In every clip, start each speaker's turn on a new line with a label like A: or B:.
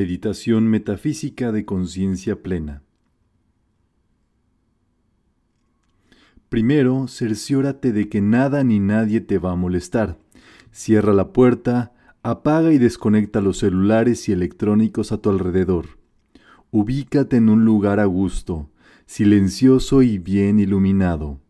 A: Meditación metafísica de conciencia plena. Primero, cerciórate de que nada ni nadie te va a molestar. Cierra la puerta, apaga y desconecta los celulares y electrónicos a tu alrededor. Ubícate en un lugar a gusto, silencioso y bien iluminado.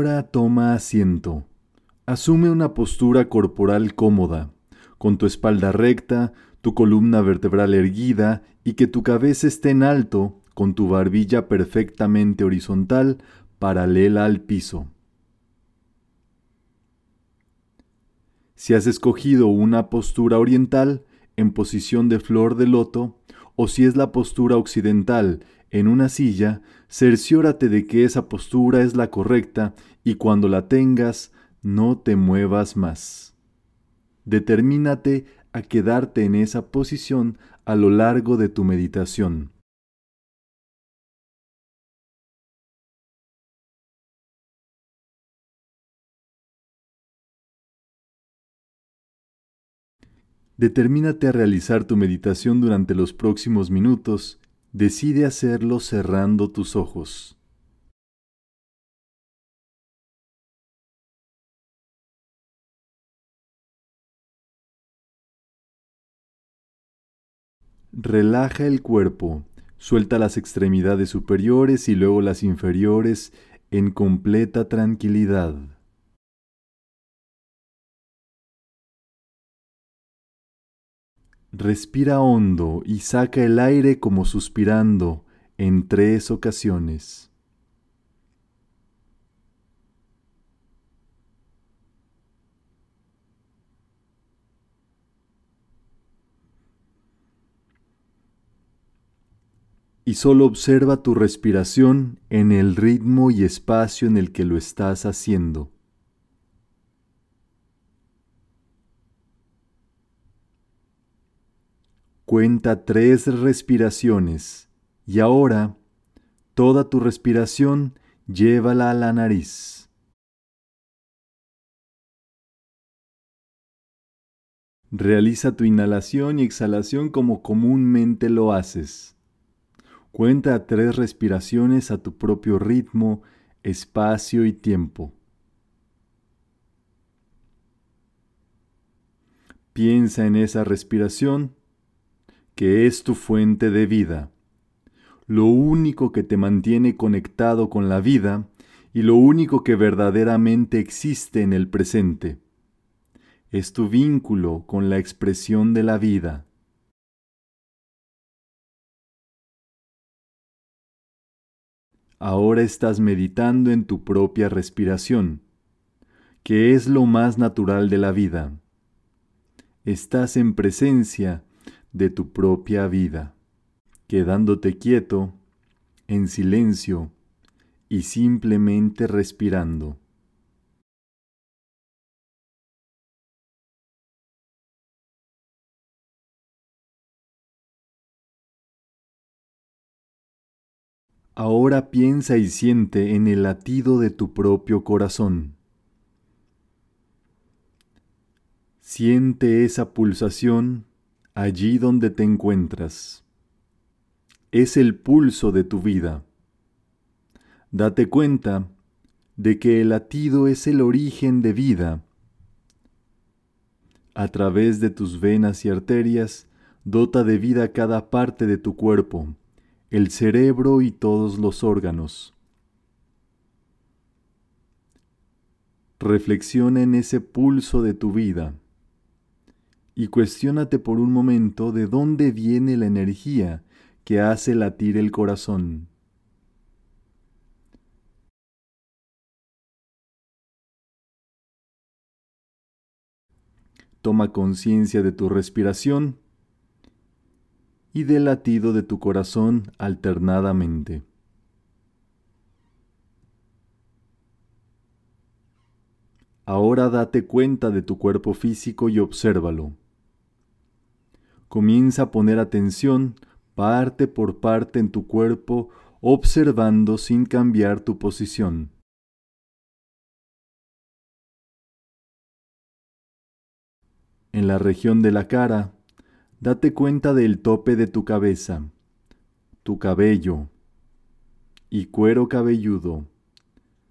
A: Ahora toma asiento. Asume una postura corporal cómoda, con tu espalda recta, tu columna vertebral erguida y que tu cabeza esté en alto, con tu barbilla perfectamente horizontal, paralela al piso. Si has escogido una postura oriental, en posición de flor de loto, o si es la postura occidental, en una silla, cerciórate de que esa postura es la correcta y cuando la tengas, no te muevas más. Determínate a quedarte en esa posición a lo largo de tu meditación. Determínate a realizar tu meditación durante los próximos minutos Decide hacerlo cerrando tus ojos. Relaja el cuerpo, suelta las extremidades superiores y luego las inferiores en completa tranquilidad. Respira hondo y saca el aire como suspirando en tres ocasiones. y solo observa tu respiración en el ritmo y espacio en el que lo estás haciendo. Cuenta tres respiraciones y ahora toda tu respiración llévala a la nariz. Realiza tu inhalación y exhalación como comúnmente lo haces. Cuenta tres respiraciones a tu propio ritmo, espacio y tiempo. Piensa en esa respiración que es tu fuente de vida, lo único que te mantiene conectado con la vida y lo único que verdaderamente existe en el presente. Es tu vínculo con la expresión de la vida. Ahora estás meditando en tu propia respiración, que es lo más natural de la vida. Estás en presencia de tu propia vida, quedándote quieto, en silencio y simplemente respirando. Ahora piensa y siente en el latido de tu propio corazón. Siente esa pulsación allí donde te encuentras. Es el pulso de tu vida. Date cuenta de que el latido es el origen de vida. A través de tus venas y arterias, dota de vida cada parte de tu cuerpo, el cerebro y todos los órganos. Reflexiona en ese pulso de tu vida y cuestiónate por un momento de dónde viene la energía que hace latir el corazón. Toma conciencia de tu respiración y del latido de tu corazón alternadamente. Ahora date cuenta de tu cuerpo físico y obsérvalo. Comienza a poner atención parte por parte en tu cuerpo, observando sin cambiar tu posición. En la región de la cara, date cuenta del tope de tu cabeza, tu cabello y cuero cabelludo,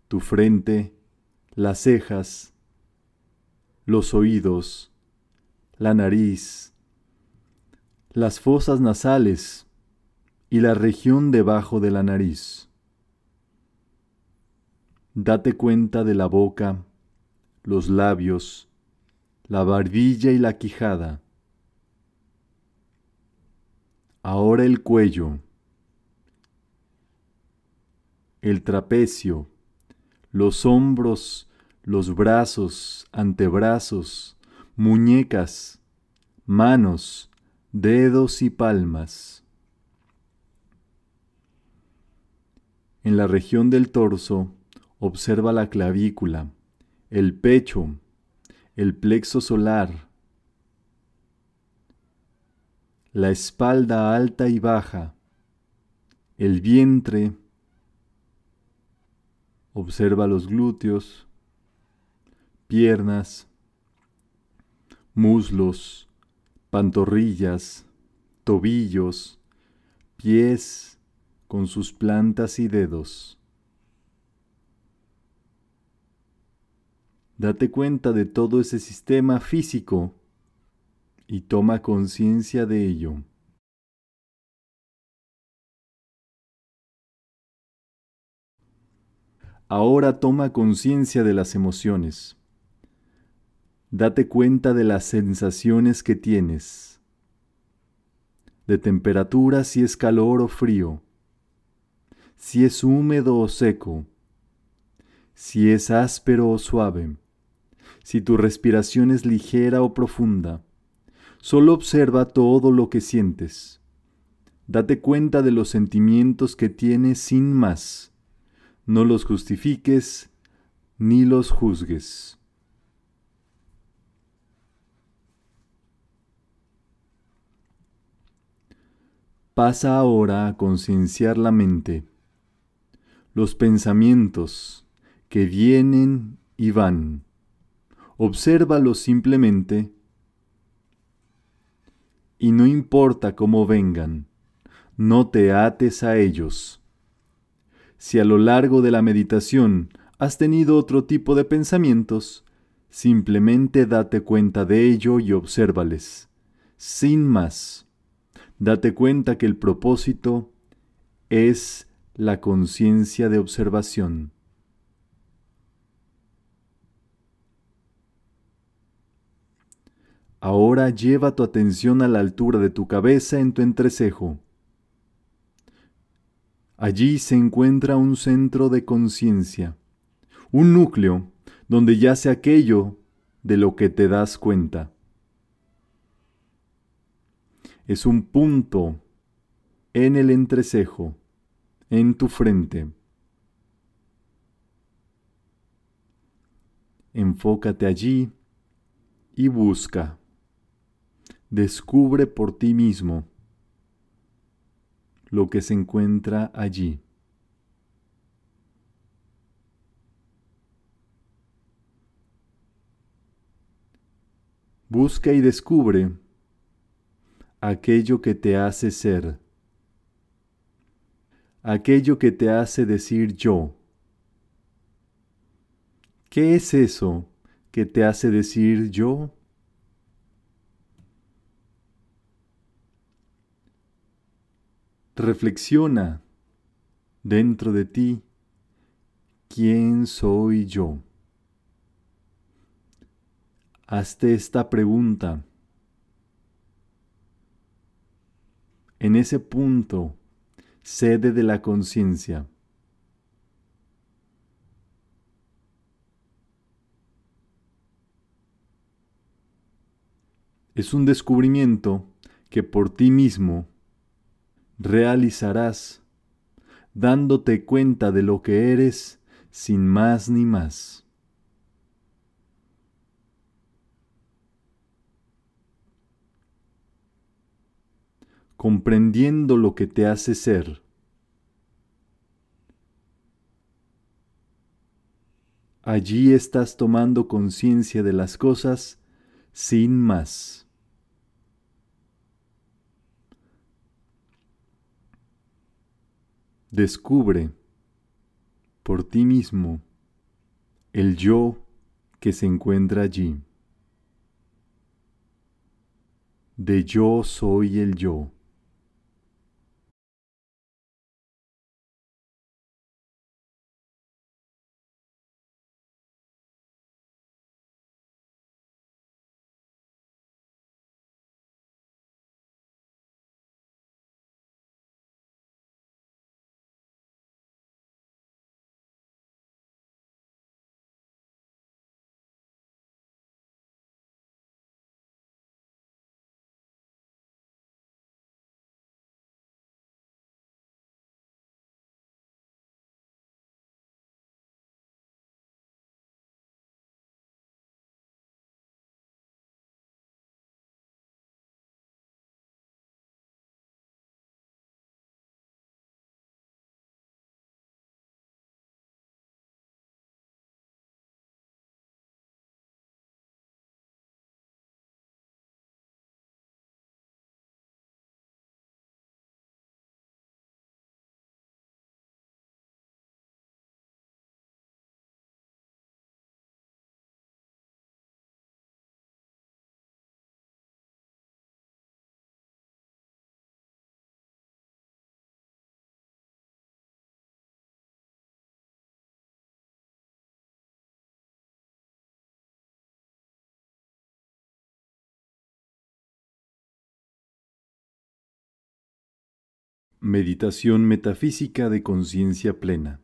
A: tu frente, las cejas, los oídos, la nariz, las fosas nasales y la región debajo de la nariz. Date cuenta de la boca, los labios, la barbilla y la quijada. Ahora el cuello, el trapecio, los hombros, los brazos, antebrazos, muñecas, manos, dedos y palmas. En la región del torso observa la clavícula, el pecho, el plexo solar, la espalda alta y baja, el vientre, observa los glúteos, piernas, muslos, pantorrillas, tobillos, pies con sus plantas y dedos. Date cuenta de todo ese sistema físico y toma conciencia de ello. Ahora toma conciencia de las emociones. Date cuenta de las sensaciones que tienes, de temperatura si es calor o frío, si es húmedo o seco, si es áspero o suave si tu respiración es ligera o profunda. Solo observa todo lo que sientes. Date cuenta de los sentimientos que tienes sin más. No los justifiques ni los juzgues. Pasa ahora a concienciar la mente, los pensamientos que vienen y van Obsérvalo simplemente y no importa cómo vengan, no te ates a ellos. Si a lo largo de la meditación has tenido otro tipo de pensamientos, simplemente date cuenta de ello y obsérvales. Sin más, date cuenta que el propósito es la conciencia de observación. Ahora lleva tu atención a la altura de tu cabeza en tu entrecejo. Allí se encuentra un centro de conciencia, un núcleo donde yace aquello de lo que te das cuenta. Es un punto en el entrecejo, en tu frente. Enfócate allí y busca descubre por ti mismo lo que se encuentra allí. Busca y descubre aquello que te hace ser, aquello que te hace decir yo. ¿Qué es eso que te hace decir yo? Reflexiona dentro de ti, ¿quién soy yo? Hazte esta pregunta. En ese punto, sede de la conciencia. Es un descubrimiento que por ti mismo realizarás, dándote cuenta de lo que eres sin más ni más. Comprendiendo lo que te hace ser. Allí estás tomando conciencia de las cosas sin más. Descubre por ti mismo el yo que se encuentra allí. De yo soy el yo. Meditación metafísica de conciencia plena.